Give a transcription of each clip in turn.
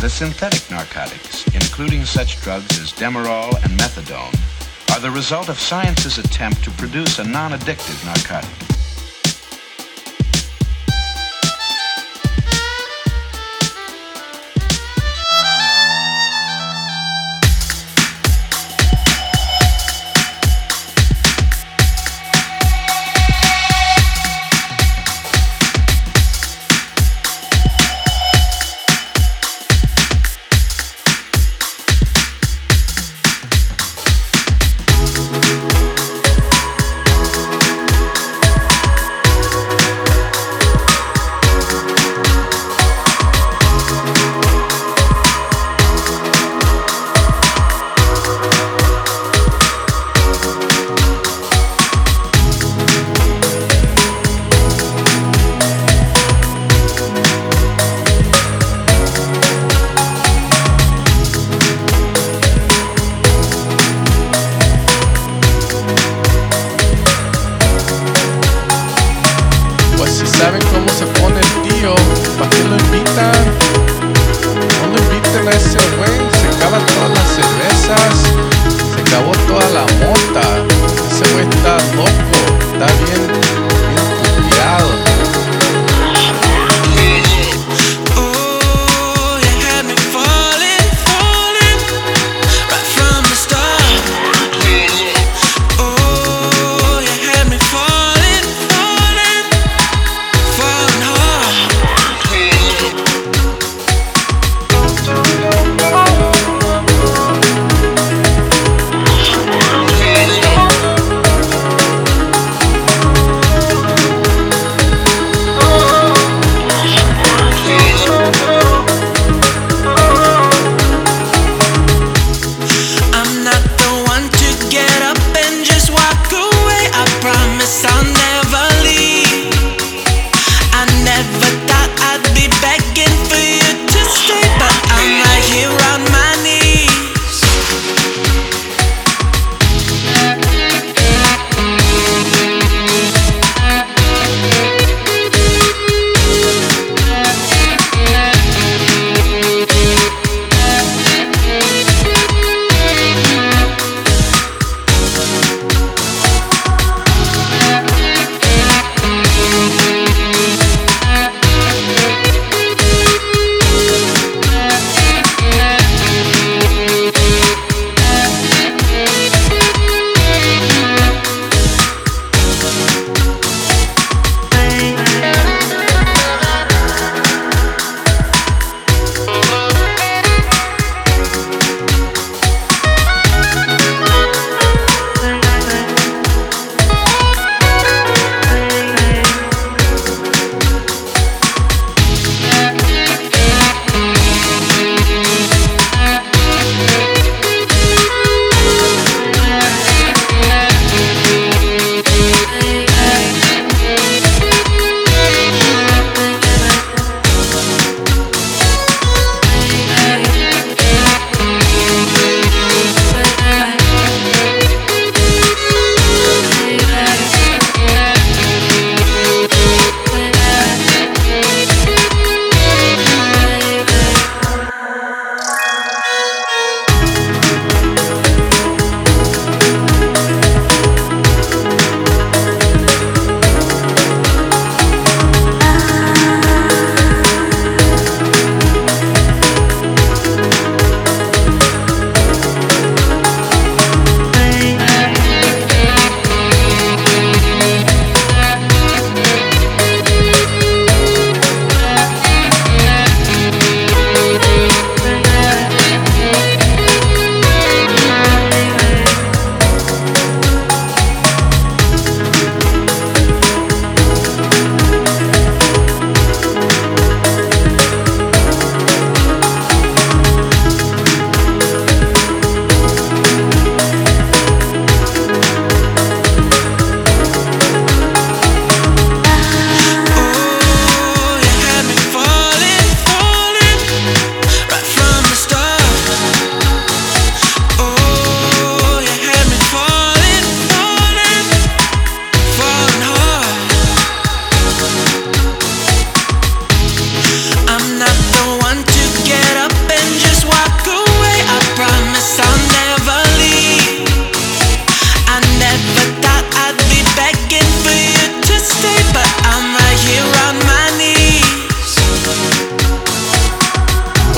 The synthetic narcotics, including such drugs as Demerol and Methadone, are the result of science's attempt to produce a non-addictive narcotic.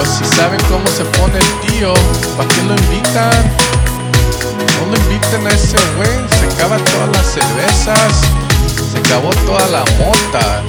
Saben cómo se pone el tío. ¿Para qué lo invitan? No lo inviten a ese güey. Se acaba todas las cervezas. Se acabó toda la mota.